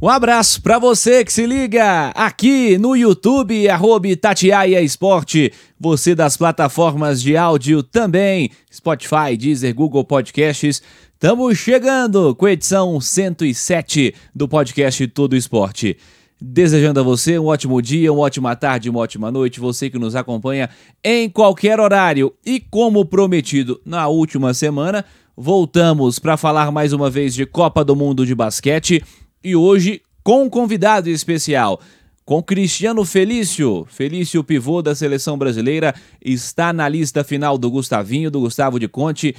Um abraço para você que se liga aqui no YouTube, arroba Tatiaia Esporte, você das plataformas de áudio também, Spotify, Deezer, Google Podcasts. Estamos chegando com a edição 107 do podcast Todo Esporte. Desejando a você um ótimo dia, uma ótima tarde, uma ótima noite, você que nos acompanha em qualquer horário. E como prometido na última semana, voltamos para falar mais uma vez de Copa do Mundo de Basquete e hoje com um convidado especial. Com Cristiano Felício, Felício, pivô da seleção brasileira, está na lista final do Gustavinho, do Gustavo de Conte,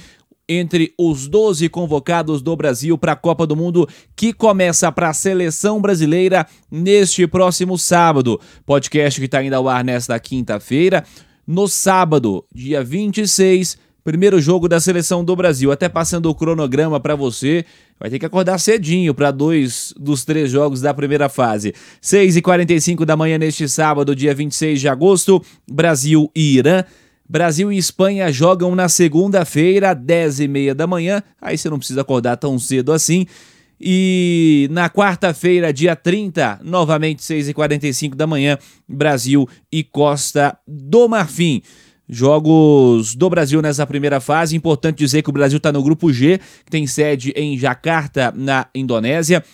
entre os 12 convocados do Brasil para a Copa do Mundo, que começa para a seleção brasileira neste próximo sábado. Podcast que está indo ao ar nesta quinta-feira. No sábado, dia 26, primeiro jogo da seleção do Brasil. Até passando o cronograma para você, vai ter que acordar cedinho para dois dos três jogos da primeira fase. 6h45 da manhã neste sábado, dia 26 de agosto, Brasil e Irã. Brasil e Espanha jogam na segunda-feira, 10h30 da manhã. Aí você não precisa acordar tão cedo assim. E na quarta-feira, dia 30, novamente 6h45 da manhã, Brasil e Costa do Marfim. Jogos do Brasil nessa primeira fase. Importante dizer que o Brasil está no grupo G, que tem sede em Jakarta, na Indonésia.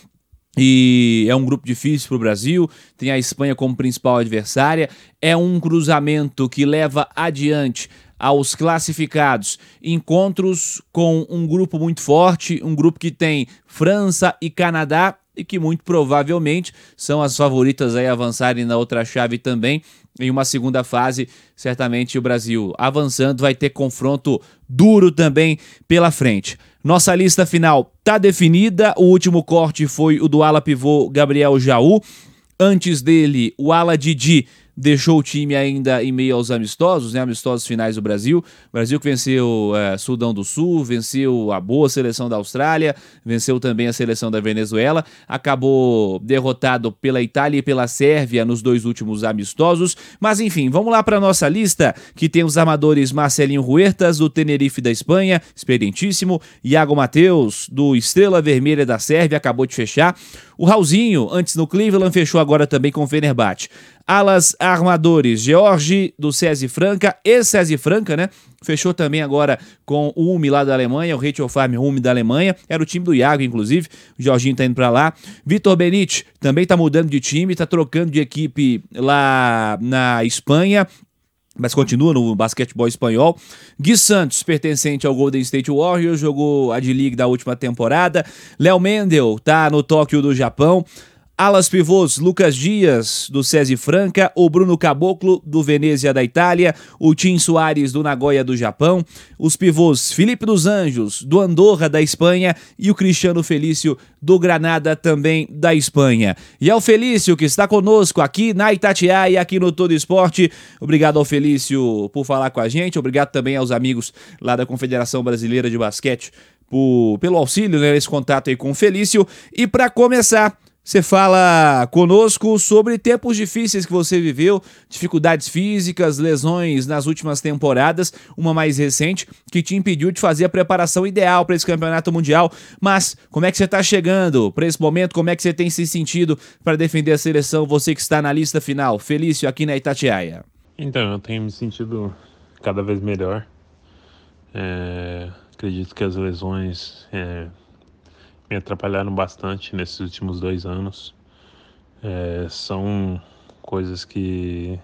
E é um grupo difícil para o Brasil, tem a Espanha como principal adversária. É um cruzamento que leva adiante aos classificados encontros com um grupo muito forte, um grupo que tem França e Canadá e que muito provavelmente são as favoritas a avançarem na outra chave também. Em uma segunda fase, certamente o Brasil avançando vai ter confronto duro também pela frente. Nossa lista final está definida. O último corte foi o do ala pivô Gabriel Jaú. Antes dele, o ala Didi deixou o time ainda em meio aos amistosos, né? Amistosos finais do Brasil. Brasil que venceu é, Sudão do Sul, venceu a boa seleção da Austrália, venceu também a seleção da Venezuela, acabou derrotado pela Itália e pela Sérvia nos dois últimos amistosos. Mas enfim, vamos lá para nossa lista, que tem os armadores Marcelinho Huertas, do Tenerife da Espanha, experientíssimo, Iago Mateus, do Estrela Vermelha da Sérvia, acabou de fechar. O Raulzinho, antes no Cleveland, fechou agora também com o Fenerbahçe. Alas armadores, George do Cesi Franca e Cesi Franca, né? Fechou também agora com o Umi lá da Alemanha, o Rachel Farm Umi da Alemanha. Era o time do Iago, inclusive. O Jorginho tá indo pra lá. Vitor Benite também tá mudando de time, tá trocando de equipe lá na Espanha mas continua no basquetebol espanhol. Gui Santos, pertencente ao Golden State Warriors, jogou a D-League da última temporada. Léo Mendel tá no Tóquio do Japão. Alas pivôs, Lucas Dias, do SESI Franca, o Bruno Caboclo, do Venezia da Itália, o Tim Soares, do Nagoya do Japão, os pivôs Felipe dos Anjos, do Andorra da Espanha e o Cristiano Felício, do Granada também da Espanha. E ao Felício, que está conosco aqui na Itatiaia, aqui no Todo Esporte. Obrigado ao Felício por falar com a gente, obrigado também aos amigos lá da Confederação Brasileira de Basquete por, pelo auxílio né, nesse contato aí com o Felício. E para começar, você fala conosco sobre tempos difíceis que você viveu, dificuldades físicas, lesões nas últimas temporadas, uma mais recente que te impediu de fazer a preparação ideal para esse campeonato mundial. Mas como é que você está chegando para esse momento? Como é que você tem se sentido para defender a seleção? Você que está na lista final, Felício aqui na Itatiaia. Então, eu tenho me sentido cada vez melhor. É, acredito que as lesões é, me atrapalharam bastante nesses últimos dois anos. É, são coisas que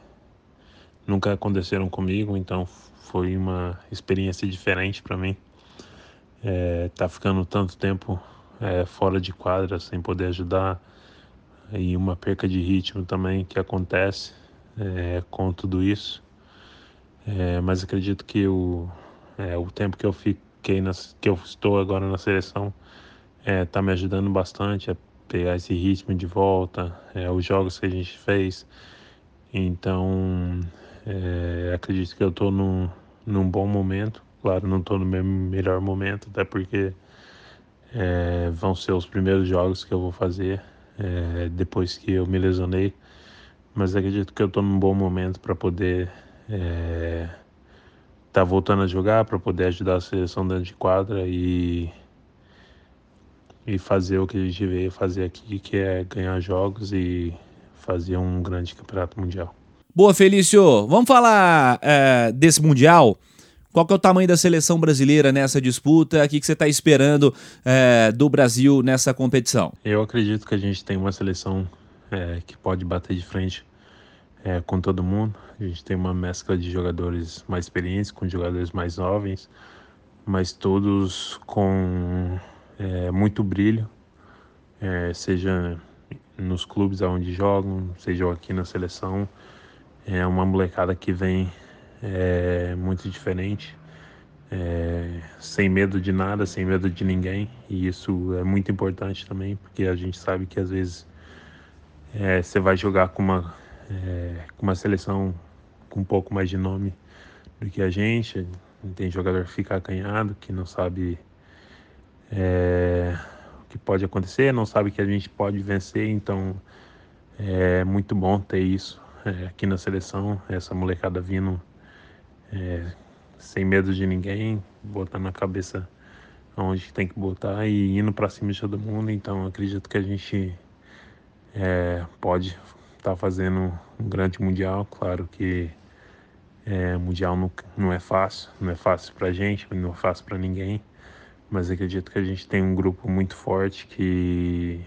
nunca aconteceram comigo, então foi uma experiência diferente para mim. É, tá ficando tanto tempo é, fora de quadra sem poder ajudar e uma perca de ritmo também que acontece é, com tudo isso. É, mas acredito que o, é, o tempo que eu fiquei nas, que eu estou agora na seleção é, tá me ajudando bastante a pegar esse ritmo de volta, é, os jogos que a gente fez. Então, é, acredito que eu estou num, num bom momento. Claro, não estou no meu melhor momento, até porque é, vão ser os primeiros jogos que eu vou fazer é, depois que eu me lesionei, mas acredito que eu estou num bom momento para poder estar é, tá voltando a jogar, para poder ajudar a seleção dentro de quadra e e fazer o que a gente veio fazer aqui, que é ganhar jogos e fazer um grande campeonato mundial. Boa, Felício. Vamos falar é, desse mundial. Qual que é o tamanho da seleção brasileira nessa disputa? O que, que você está esperando é, do Brasil nessa competição? Eu acredito que a gente tem uma seleção é, que pode bater de frente é, com todo mundo. A gente tem uma mescla de jogadores mais experientes com jogadores mais jovens, mas todos com é, muito brilho, é, seja nos clubes aonde jogam, seja aqui na seleção. É uma molecada que vem é, muito diferente, é, sem medo de nada, sem medo de ninguém, e isso é muito importante também, porque a gente sabe que às vezes é, você vai jogar com uma, é, com uma seleção com um pouco mais de nome do que a gente. Tem jogador que fica acanhado, que não sabe é, o que pode acontecer, não sabe que a gente pode vencer, então é muito bom ter isso é, aqui na seleção, essa molecada vindo é, sem medo de ninguém, botando na cabeça onde tem que botar e indo para cima de todo mundo. Então acredito que a gente é, pode estar tá fazendo um grande mundial. Claro que é, mundial não, não é fácil, não é fácil para gente, não é fácil para ninguém mas acredito que a gente tem um grupo muito forte que,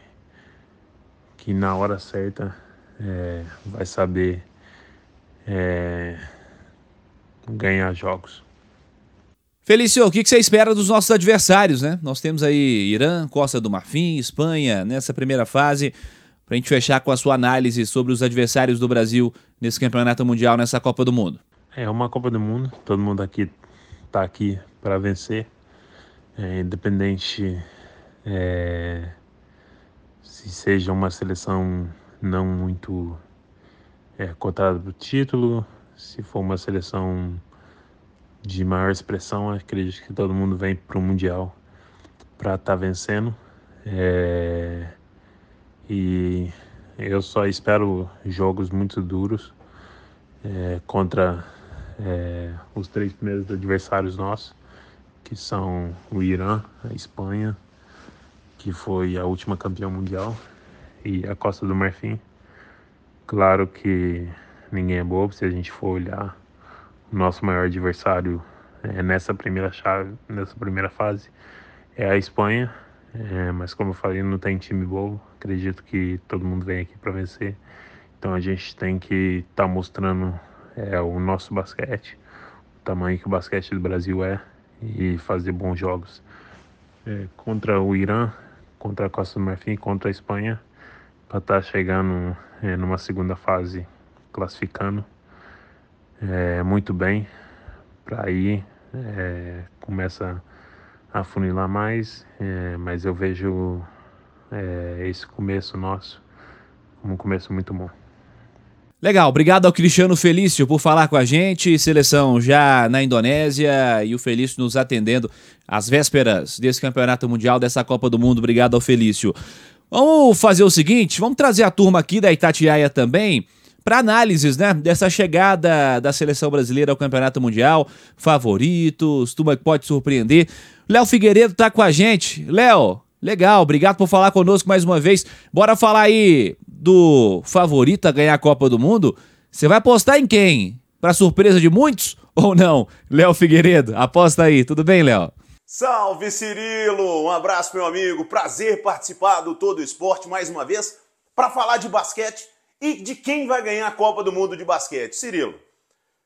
que na hora certa é, vai saber é, ganhar jogos. Felício, o que você espera dos nossos adversários, né? Nós temos aí Irã, Costa do Marfim, Espanha nessa primeira fase. Para a gente fechar com a sua análise sobre os adversários do Brasil nesse campeonato mundial, nessa Copa do Mundo. É uma Copa do Mundo, todo mundo aqui está aqui para vencer é, independente é, se seja uma seleção não muito é, cotada para o título, se for uma seleção de maior expressão, acredito que todo mundo vem para o Mundial para estar tá vencendo. É, e eu só espero jogos muito duros é, contra é, os três primeiros adversários nossos que são o Irã, a Espanha, que foi a última campeã mundial, e a Costa do Marfim. Claro que ninguém é bobo se a gente for olhar o nosso maior adversário é, nessa primeira chave, nessa primeira fase é a Espanha, é, mas como eu falei, não tem time bobo. Acredito que todo mundo vem aqui para vencer. Então a gente tem que estar tá mostrando é, o nosso basquete, o tamanho que o basquete do Brasil é e fazer bons jogos é, contra o Irã, contra a Costa do Marfim contra a Espanha para estar tá chegando é, numa segunda fase classificando é, muito bem para aí é, começa a funilar mais, é, mas eu vejo é, esse começo nosso como um começo muito bom. Legal, obrigado ao Cristiano Felício por falar com a gente. Seleção já na Indonésia e o Felício nos atendendo às vésperas desse campeonato mundial, dessa Copa do Mundo. Obrigado ao Felício. Vamos fazer o seguinte: vamos trazer a turma aqui da Itatiaia também para análises né, dessa chegada da seleção brasileira ao Campeonato Mundial, favoritos, turma que pode surpreender. Léo Figueiredo está com a gente. Léo, legal, obrigado por falar conosco mais uma vez. Bora falar aí do favorito a ganhar a Copa do Mundo, você vai apostar em quem? Para surpresa de muitos ou não? Léo Figueiredo, aposta aí. Tudo bem, Léo? Salve Cirilo! Um abraço, meu amigo. Prazer participar do Todo Esporte mais uma vez para falar de basquete e de quem vai ganhar a Copa do Mundo de basquete. Cirilo,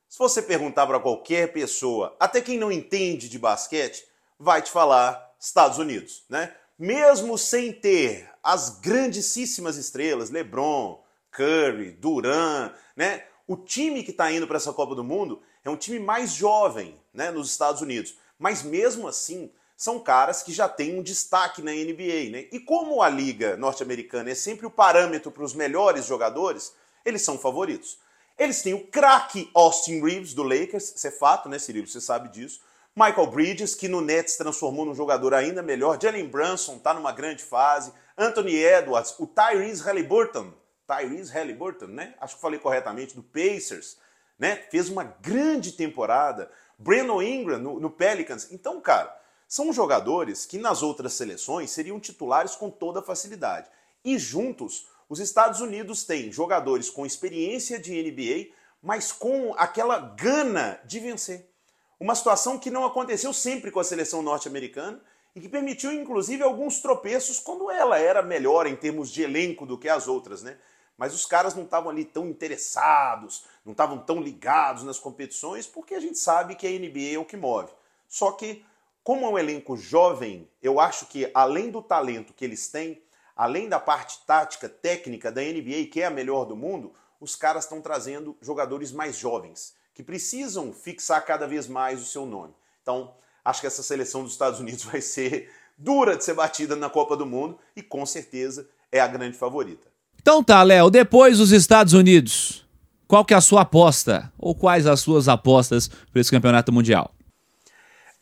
se você perguntar para qualquer pessoa, até quem não entende de basquete, vai te falar Estados Unidos, né? Mesmo sem ter as grandíssimas estrelas, LeBron, Curry, Duran, né? O time que está indo para essa Copa do Mundo é um time mais jovem, né, nos Estados Unidos. Mas mesmo assim, são caras que já têm um destaque na NBA, né? E como a liga norte-americana é sempre o parâmetro para os melhores jogadores, eles são favoritos. Eles têm o craque Austin Reeves do Lakers, isso é fato, né, Cirilo? Você sabe disso. Michael Bridges, que no Nets transformou num jogador ainda melhor. Jalen Brunson está numa grande fase. Anthony Edwards, o Tyrese Halliburton, Tyrese Halliburton, né? Acho que falei corretamente, do Pacers, né? Fez uma grande temporada. Brandon Ingram no, no Pelicans. Então, cara, são jogadores que nas outras seleções seriam titulares com toda facilidade. E juntos, os Estados Unidos têm jogadores com experiência de NBA, mas com aquela gana de vencer. Uma situação que não aconteceu sempre com a seleção norte-americana e que permitiu, inclusive, alguns tropeços quando ela era melhor em termos de elenco do que as outras, né? Mas os caras não estavam ali tão interessados, não estavam tão ligados nas competições, porque a gente sabe que a NBA é o que move. Só que, como é um elenco jovem, eu acho que além do talento que eles têm, além da parte tática, técnica da NBA, que é a melhor do mundo, os caras estão trazendo jogadores mais jovens, que precisam fixar cada vez mais o seu nome. Então, acho que essa seleção dos Estados Unidos vai ser dura de ser batida na Copa do Mundo e com certeza é a grande favorita. Então tá, Léo, depois dos Estados Unidos, qual que é a sua aposta? Ou quais as suas apostas para esse campeonato mundial?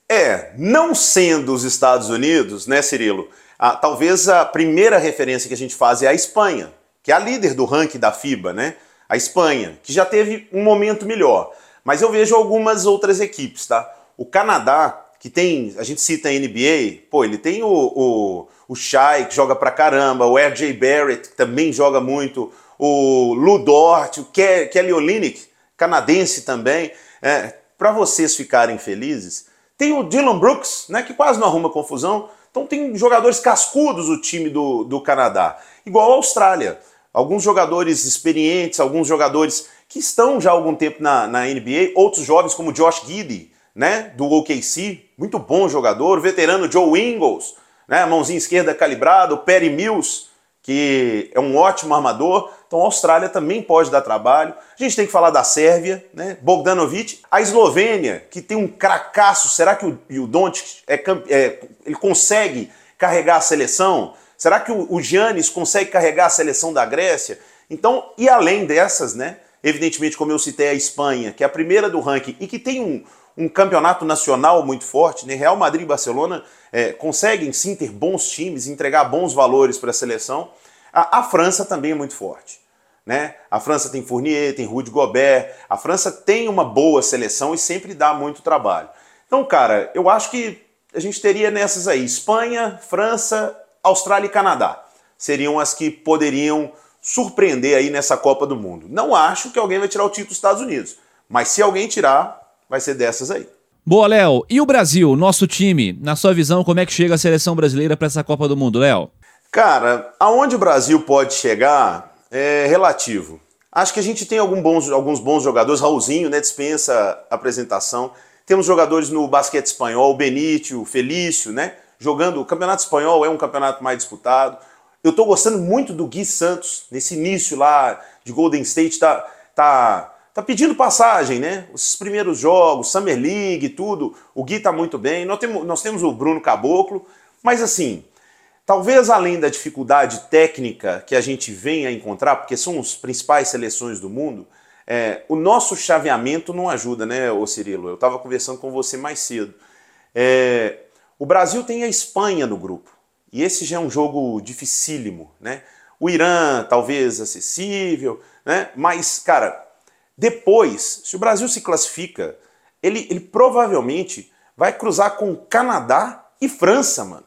É, não sendo os Estados Unidos, né, Cirilo? Ah, talvez a primeira referência que a gente faz é a Espanha, que é a líder do ranking da FIBA, né? A Espanha, que já teve um momento melhor. Mas eu vejo algumas outras equipes, tá? O Canadá, que tem, a gente cita a NBA, pô, ele tem o, o, o Shai, que joga pra caramba, o RJ Barrett, que também joga muito, o Lu Dort, o Kelly Olynyk, canadense também. É, para vocês ficarem felizes, tem o Dylan Brooks, né, que quase não arruma confusão. Então tem jogadores cascudos o time do, do Canadá, igual a Austrália. Alguns jogadores experientes, alguns jogadores que estão já há algum tempo na, na NBA, outros jovens como Josh Giddy, né, do OKC, muito bom jogador, o veterano Joe Ingles, né, mãozinha esquerda calibrada, o Perry Mills, que é um ótimo armador. Então a Austrália também pode dar trabalho. A gente tem que falar da Sérvia, né? Bogdanovic, a Eslovênia, que tem um cracaço. Será que o, o Doncic é, é, ele consegue carregar a seleção? Será que o, Giannis consegue carregar a seleção da Grécia? Então, e além dessas, né? Evidentemente, como eu citei, a Espanha, que é a primeira do ranking e que tem um, um campeonato nacional muito forte, né? Real Madrid e Barcelona é, conseguem sim ter bons times, entregar bons valores para a seleção. A, França também é muito forte. Né? A França tem Fournier, tem Rudy Gobert, a França tem uma boa seleção e sempre dá muito trabalho. Então, cara, eu acho que a gente teria nessas aí Espanha, França, Austrália e Canadá. Seriam as que poderiam surpreender aí nessa Copa do Mundo. Não acho que alguém vai tirar o título dos Estados Unidos, mas se alguém tirar, vai ser dessas aí. Boa, Léo. E o Brasil, nosso time, na sua visão, como é que chega a seleção brasileira para essa Copa do Mundo, Léo? Cara, aonde o Brasil pode chegar é relativo. Acho que a gente tem bons, alguns bons jogadores, Raulzinho, né, dispensa apresentação. Temos jogadores no basquete espanhol, Benítio, Felício, né, jogando. O campeonato espanhol é um campeonato mais disputado. Eu estou gostando muito do Gui Santos, nesse início lá de Golden State, tá, tá tá pedindo passagem, né? Os primeiros jogos, Summer League, tudo. O Gui tá muito bem. Nós temos, nós temos o Bruno Caboclo, mas assim, talvez além da dificuldade técnica que a gente venha a encontrar, porque são as principais seleções do mundo, é, o nosso chaveamento não ajuda, né, ô Cirilo? Eu estava conversando com você mais cedo. É, o Brasil tem a Espanha no grupo. E esse já é um jogo dificílimo, né? O Irã, talvez acessível, né? Mas, cara, depois, se o Brasil se classifica, ele, ele provavelmente vai cruzar com Canadá e França, mano.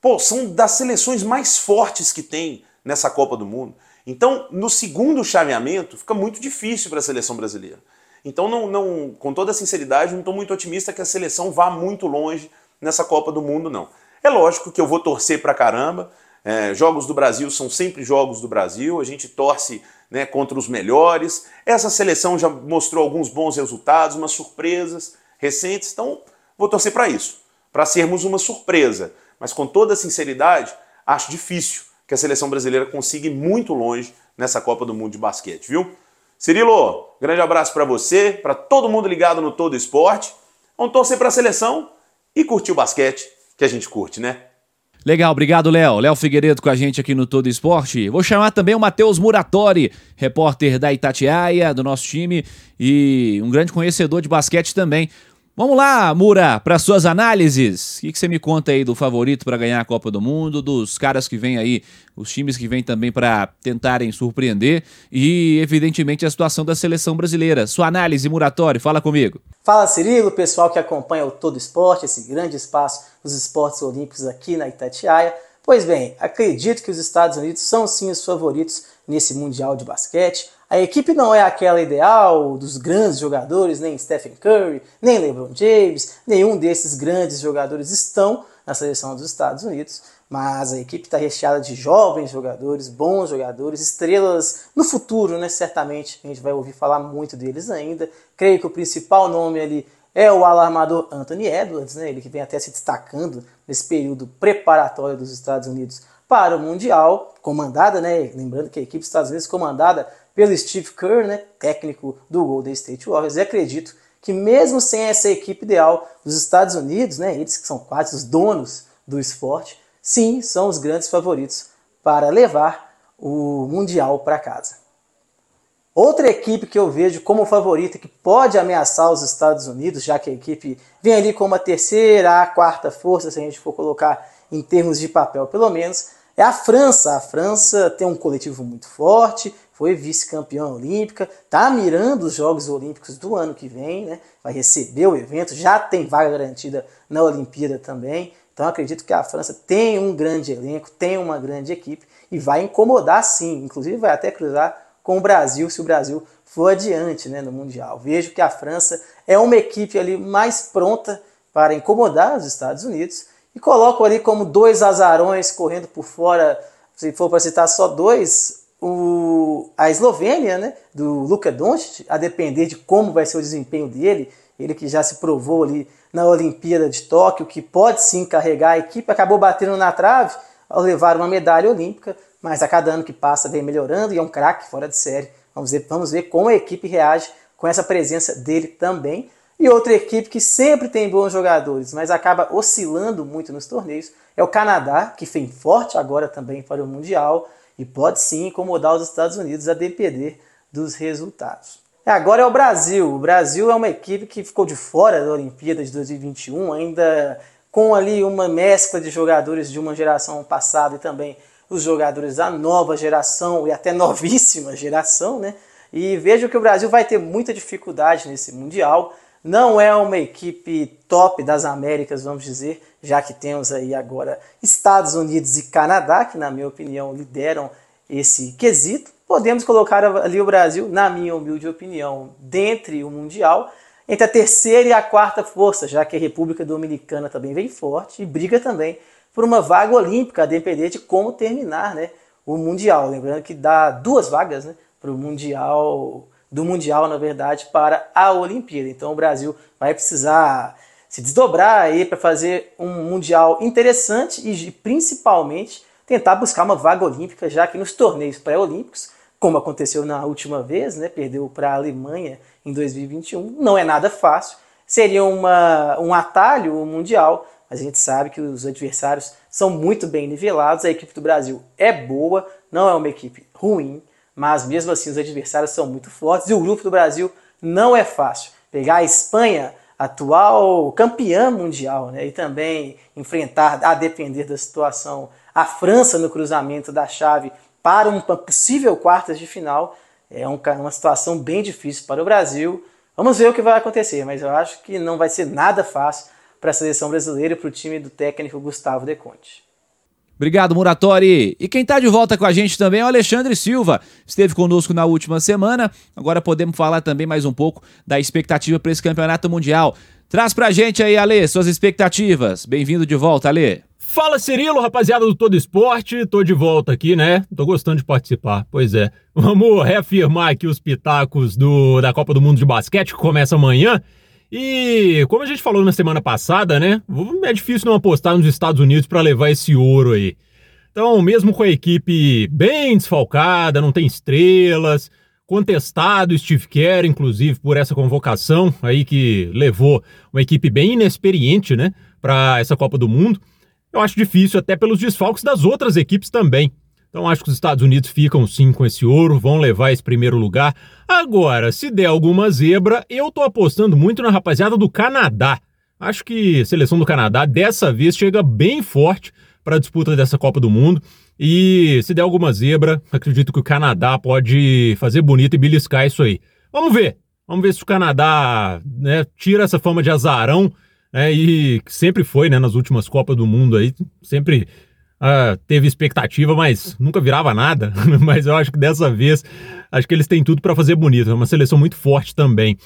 Pô, são das seleções mais fortes que tem nessa Copa do Mundo. Então, no segundo chaveamento, fica muito difícil para a seleção brasileira. Então, não, não, com toda sinceridade, não estou muito otimista que a seleção vá muito longe nessa Copa do Mundo, não. É lógico que eu vou torcer pra caramba. É, jogos do Brasil são sempre jogos do Brasil. A gente torce né, contra os melhores. Essa seleção já mostrou alguns bons resultados, umas surpresas recentes, então vou torcer para isso, para sermos uma surpresa. Mas com toda sinceridade, acho difícil que a seleção brasileira consiga ir muito longe nessa Copa do Mundo de basquete, viu? Cirilo, grande abraço para você, para todo mundo ligado no Todo Esporte. Vamos torcer para a seleção e curtir o basquete que a gente curte, né? Legal, obrigado, Léo. Léo Figueiredo com a gente aqui no Todo Esporte. Vou chamar também o Matheus Muratori, repórter da Itatiaia, do nosso time, e um grande conhecedor de basquete também. Vamos lá, Mura, para suas análises. O que, que, você me conta aí do favorito para ganhar a Copa do Mundo, dos caras que vêm aí, os times que vêm também para tentarem surpreender e, evidentemente, a situação da seleção brasileira. Sua análise, Muratório, fala comigo. Fala, Cirilo, pessoal que acompanha o Todo Esporte, esse grande espaço dos esportes olímpicos aqui na Itatiaia. Pois bem, acredito que os Estados Unidos são sim os favoritos nesse Mundial de Basquete. A equipe não é aquela ideal dos grandes jogadores, nem Stephen Curry, nem LeBron James, nenhum desses grandes jogadores estão na seleção dos Estados Unidos, mas a equipe está recheada de jovens jogadores, bons jogadores, estrelas no futuro, né? Certamente a gente vai ouvir falar muito deles ainda. Creio que o principal nome ali é o alarmador Anthony Edwards, né? ele que vem até se destacando nesse período preparatório dos Estados Unidos para o Mundial, comandada, né? Lembrando que a equipe dos Estados Unidos comandada pelo Steve Kerr, né, técnico do Golden State Warriors, e acredito que mesmo sem essa equipe ideal dos Estados Unidos, né, eles que são quase os donos do esporte, sim, são os grandes favoritos para levar o Mundial para casa. Outra equipe que eu vejo como favorita que pode ameaçar os Estados Unidos, já que a equipe vem ali com uma terceira a quarta força, se a gente for colocar em termos de papel pelo menos, é a França. A França tem um coletivo muito forte, foi vice-campeã olímpica, está mirando os Jogos Olímpicos do ano que vem, né? vai receber o evento, já tem vaga garantida na Olimpíada também. Então acredito que a França tem um grande elenco, tem uma grande equipe e vai incomodar sim, inclusive vai até cruzar com o Brasil se o Brasil for adiante né, no Mundial. Vejo que a França é uma equipe ali mais pronta para incomodar os Estados Unidos e coloco ali como dois azarões correndo por fora, se for para citar só dois, o, a Eslovênia, né, do Luka Doncic, a depender de como vai ser o desempenho dele, ele que já se provou ali na Olimpíada de Tóquio, que pode sim carregar a equipe, acabou batendo na trave ao levar uma medalha olímpica, mas a cada ano que passa vem melhorando e é um craque fora de série. Vamos ver, vamos ver como a equipe reage com essa presença dele também. E outra equipe que sempre tem bons jogadores, mas acaba oscilando muito nos torneios, é o Canadá, que vem forte agora também para o Mundial e pode sim incomodar os Estados Unidos a depender dos resultados. Agora é o Brasil. O Brasil é uma equipe que ficou de fora da Olimpíada de 2021, ainda com ali uma mescla de jogadores de uma geração passada e também os jogadores da nova geração e até novíssima geração, né? E vejo que o Brasil vai ter muita dificuldade nesse Mundial. Não é uma equipe top das Américas, vamos dizer, já que temos aí agora Estados Unidos e Canadá, que na minha opinião lideram esse quesito. Podemos colocar ali o Brasil, na minha humilde opinião, dentre o Mundial, entre a terceira e a quarta força, já que a República Dominicana também vem forte e briga também por uma vaga olímpica, a depender de como terminar né, o Mundial. Lembrando que dá duas vagas né, para o Mundial do Mundial, na verdade, para a Olimpíada. Então o Brasil vai precisar se desdobrar aí para fazer um Mundial interessante e principalmente tentar buscar uma vaga olímpica, já que nos torneios pré-olímpicos, como aconteceu na última vez, né, perdeu para a Alemanha em 2021, não é nada fácil. Seria uma, um atalho o Mundial, mas a gente sabe que os adversários são muito bem nivelados. A equipe do Brasil é boa, não é uma equipe ruim, mas mesmo assim os adversários são muito fortes e o grupo do Brasil não é fácil. Pegar a Espanha, atual campeã mundial, né, e também enfrentar, a depender da situação, a França no cruzamento da chave para uma possível quartas de final, é uma situação bem difícil para o Brasil. Vamos ver o que vai acontecer, mas eu acho que não vai ser nada fácil para a seleção brasileira e para o time do técnico Gustavo De Conte. Obrigado, Muratori. E quem está de volta com a gente também é o Alexandre Silva. Esteve conosco na última semana. Agora podemos falar também mais um pouco da expectativa para esse campeonato mundial. Traz pra gente aí, Ale, suas expectativas. Bem-vindo de volta, Ale. Fala, Cirilo, rapaziada do Todo Esporte. Tô de volta aqui, né? Tô gostando de participar. Pois é. Vamos reafirmar aqui os pitacos do, da Copa do Mundo de Basquete, que começa amanhã. E como a gente falou na semana passada, né? É difícil não apostar nos Estados Unidos para levar esse ouro aí. Então, mesmo com a equipe bem desfalcada, não tem estrelas, contestado Steve Kerr, inclusive, por essa convocação aí que levou uma equipe bem inexperiente, né, para essa Copa do Mundo. Eu acho difícil até pelos desfalques das outras equipes também. Então acho que os Estados Unidos ficam sim com esse ouro, vão levar esse primeiro lugar. Agora, se der alguma zebra, eu tô apostando muito na rapaziada do Canadá. Acho que a seleção do Canadá dessa vez chega bem forte para a disputa dessa Copa do Mundo. E se der alguma zebra, acredito que o Canadá pode fazer bonito e beliscar isso aí. Vamos ver. Vamos ver se o Canadá né, tira essa fama de azarão, né, e sempre foi, né, nas últimas Copas do Mundo aí, sempre uh, teve expectativa, mas nunca virava nada. mas eu acho que dessa vez, acho que eles têm tudo para fazer bonito. É uma seleção muito forte também.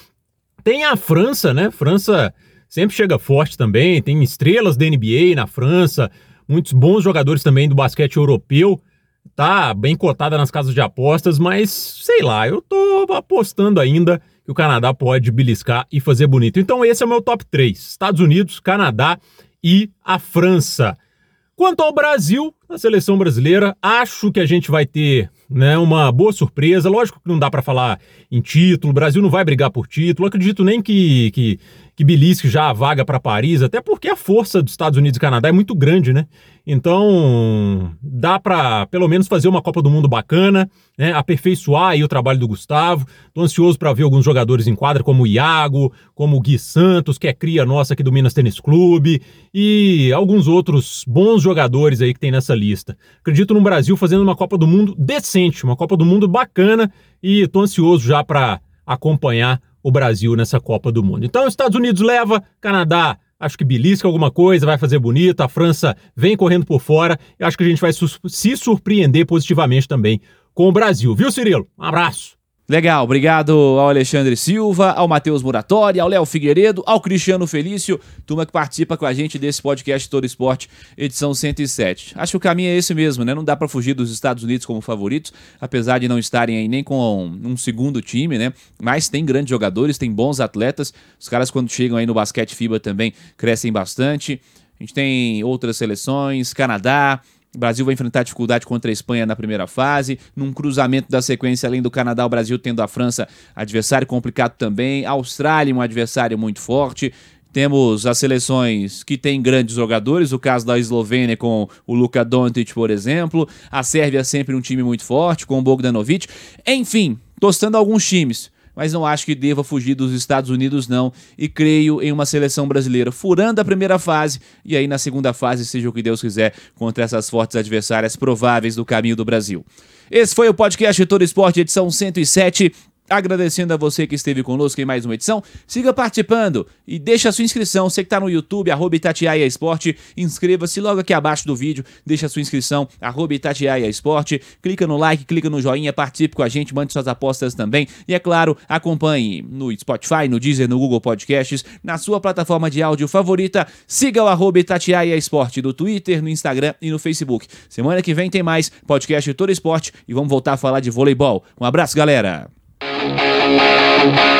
Tem a França, né? França sempre chega forte também. Tem estrelas da NBA na França, muitos bons jogadores também do basquete europeu. Tá bem cotada nas casas de apostas, mas sei lá, eu tô apostando ainda que o Canadá pode beliscar e fazer bonito. Então esse é o meu top 3: Estados Unidos, Canadá e a França. Quanto ao Brasil, a seleção brasileira, acho que a gente vai ter né, uma boa surpresa. Lógico que não dá para falar em título, o Brasil não vai brigar por título. Acredito nem que, que, que belisque já a vaga para Paris, até porque a força dos Estados Unidos e Canadá é muito grande, né? Então, dá para pelo menos fazer uma Copa do Mundo bacana, né? aperfeiçoar aí o trabalho do Gustavo. Tô ansioso para ver alguns jogadores em quadra, como o Iago, como o Gui Santos, que é cria nossa aqui do Minas Tênis Clube, e alguns outros bons jogadores aí que tem nessa lista. Acredito no Brasil fazendo uma Copa do Mundo decente, uma Copa do Mundo bacana, e tô ansioso já para acompanhar o Brasil nessa Copa do Mundo. Então, Estados Unidos leva, Canadá Acho que belisca alguma coisa, vai fazer bonito. A França vem correndo por fora. E acho que a gente vai se surpreender positivamente também com o Brasil. Viu, Cirilo? Um abraço. Legal, obrigado ao Alexandre Silva, ao Matheus Muratori, ao Léo Figueiredo, ao Cristiano Felício, turma que participa com a gente desse podcast Todo Esporte, edição 107. Acho que o caminho é esse mesmo, né? Não dá para fugir dos Estados Unidos como favoritos, apesar de não estarem aí nem com um segundo time, né? Mas tem grandes jogadores, tem bons atletas. Os caras quando chegam aí no basquete FIBA também crescem bastante. A gente tem outras seleções, Canadá, o Brasil vai enfrentar dificuldade contra a Espanha na primeira fase. Num cruzamento da sequência, além do Canadá, o Brasil tendo a França, adversário complicado também. A Austrália, um adversário muito forte. Temos as seleções que têm grandes jogadores, o caso da Eslovênia com o Luka Doncic, por exemplo. A Sérvia sempre um time muito forte, com o Bogdanovic. Enfim, tostando alguns times mas não acho que deva fugir dos Estados Unidos, não. E creio em uma seleção brasileira furando a primeira fase e aí na segunda fase, seja o que Deus quiser, contra essas fortes adversárias prováveis do caminho do Brasil. Esse foi o podcast Todo Esporte, edição 107. Agradecendo a você que esteve conosco em mais uma edição, siga participando e deixa a sua inscrição. Você que está no YouTube, arroba Itatiaia Esporte, inscreva-se logo aqui abaixo do vídeo, deixa a sua inscrição, arroba Itatiaia Esporte, clica no like, clica no joinha, participe com a gente, mande suas apostas também e, é claro, acompanhe no Spotify, no Deezer, no Google Podcasts, na sua plataforma de áudio favorita, siga o arroba Itatiaia Esporte no Twitter, no Instagram e no Facebook. Semana que vem tem mais podcast Todo Esporte e vamos voltar a falar de voleibol. Um abraço, galera! Thank